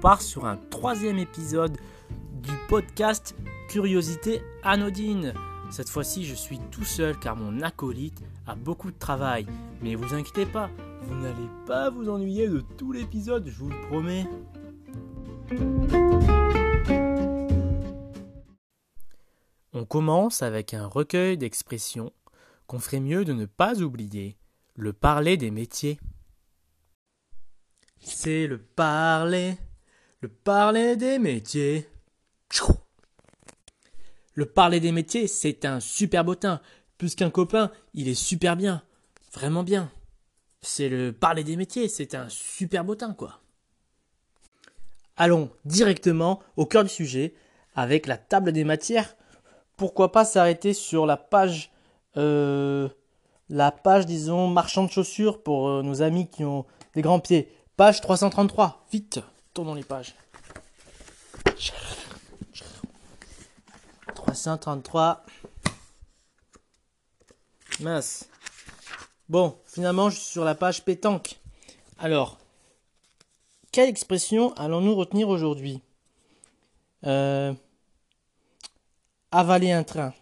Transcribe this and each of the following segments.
part sur un troisième épisode du podcast Curiosité anodine. Cette fois-ci, je suis tout seul car mon acolyte a beaucoup de travail. Mais vous inquiétez pas, vous n'allez pas vous ennuyer de tout l'épisode, je vous le promets. On commence avec un recueil d'expressions qu'on ferait mieux de ne pas oublier, le parler des métiers. C'est le parler, le parler des métiers. Le parler des métiers, c'est un super bottin. Plus qu'un copain, il est super bien. Vraiment bien. C'est le parler des métiers, c'est un super bottin, quoi. Allons directement au cœur du sujet avec la table des matières. Pourquoi pas s'arrêter sur la page, euh, la page, disons, marchand de chaussures pour euh, nos amis qui ont des grands pieds. Page 333. Vite, tournons les pages. 333. Mince. Bon, finalement, je suis sur la page pétanque. Alors, quelle expression allons-nous retenir aujourd'hui? Euh, Avaler un train.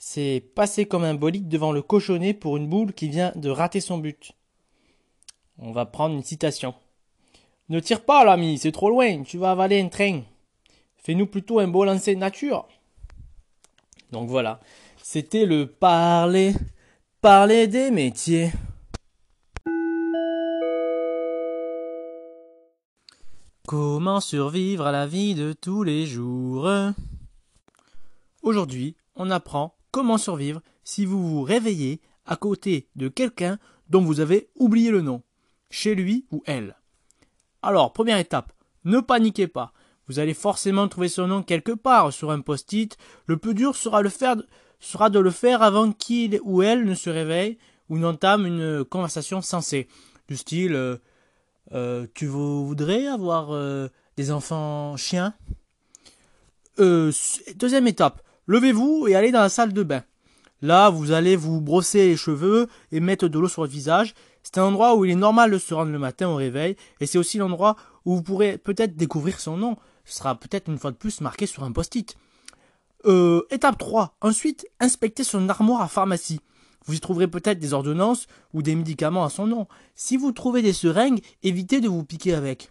C'est passer comme un bolide devant le cochonnet pour une boule qui vient de rater son but. On va prendre une citation. Ne tire pas, l'ami, c'est trop loin, tu vas avaler un train. Fais-nous plutôt un beau lancer de nature. Donc voilà, c'était le parler, parler des métiers. Comment survivre à la vie de tous les jours? Aujourd'hui, on apprend comment survivre si vous vous réveillez à côté de quelqu'un dont vous avez oublié le nom, chez lui ou elle. Alors, première étape, ne paniquez pas. Vous allez forcément trouver son nom quelque part sur un post-it. Le plus dur sera, de le faire avant qu'il ou elle ne se réveille ou n'entame une conversation sensée. Du style euh, euh, Tu voudrais avoir euh, des enfants chiens? Deuxième étape, levez-vous et allez dans la salle de bain. Là, vous allez vous brosser les cheveux et mettre de l'eau sur le visage. C'est un endroit où il est normal de se rendre le matin au réveil et c'est aussi l'endroit où vous pourrez peut-être découvrir son nom ce sera peut-être une fois de plus marqué sur un post-it. Euh, étape 3. Ensuite, inspectez son armoire à pharmacie. Vous y trouverez peut-être des ordonnances ou des médicaments à son nom. Si vous trouvez des seringues, évitez de vous piquer avec.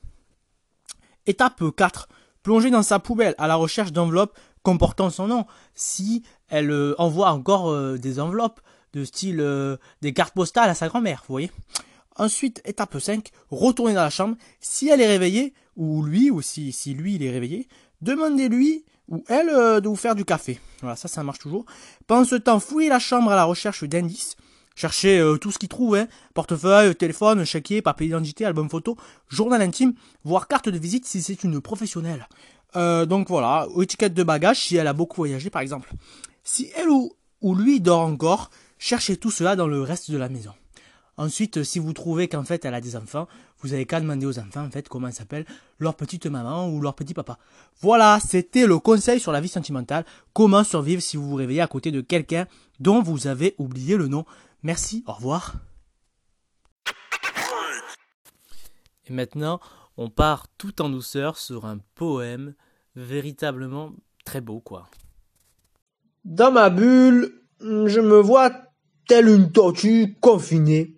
Étape 4. Plongez dans sa poubelle à la recherche d'enveloppes comportant son nom. Si elle euh, envoie encore euh, des enveloppes de style des cartes postales à sa grand-mère, vous voyez. Ensuite, étape 5, retournez dans la chambre. Si elle est réveillée, ou lui, ou si, lui il est réveillé, demandez-lui ou elle euh, de vous faire du café. Voilà, ça, ça marche toujours. Pendant ce temps, fouillez la chambre à la recherche d'indices. Cherchez euh, tout ce qu'il trouve, hein. portefeuille, téléphone, chéquier, papier d'identité, album photo, journal intime, voire carte de visite si c'est une professionnelle. Euh, donc voilà, étiquette de bagage si elle a beaucoup voyagé par exemple. Si elle ou, lui dort encore, cherchez tout cela dans le reste de la maison. Ensuite, si vous trouvez qu'en fait elle a des enfants, vous avez qu'à demander aux enfants en fait comment s'appelle leur petite maman ou leur petit papa. Voilà, c'était le conseil sur la vie sentimentale, comment survivre si vous vous réveillez à côté de quelqu'un dont vous avez oublié le nom. Merci, au revoir. Et maintenant, on part tout en douceur sur un poème véritablement très beau quoi. Dans ma bulle, je me vois telle une tortue confinée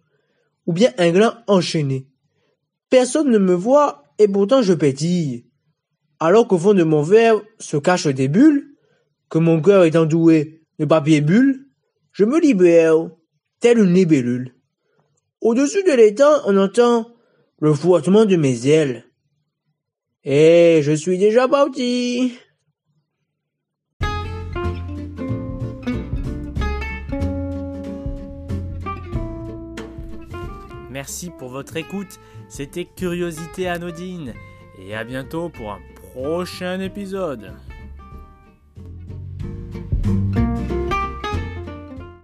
ou bien un gland enchaîné. Personne ne me voit et pourtant je pétille. Alors qu'au fond de mon verre se cachent des bulles, que mon cœur est endoué de papier bulle, je me libère, telle une libellule. Au-dessus de l'étang, on entend le frottement de mes ailes. Et je suis déjà parti. Merci pour votre écoute. C'était Curiosité Anodine. Et à bientôt pour un prochain épisode.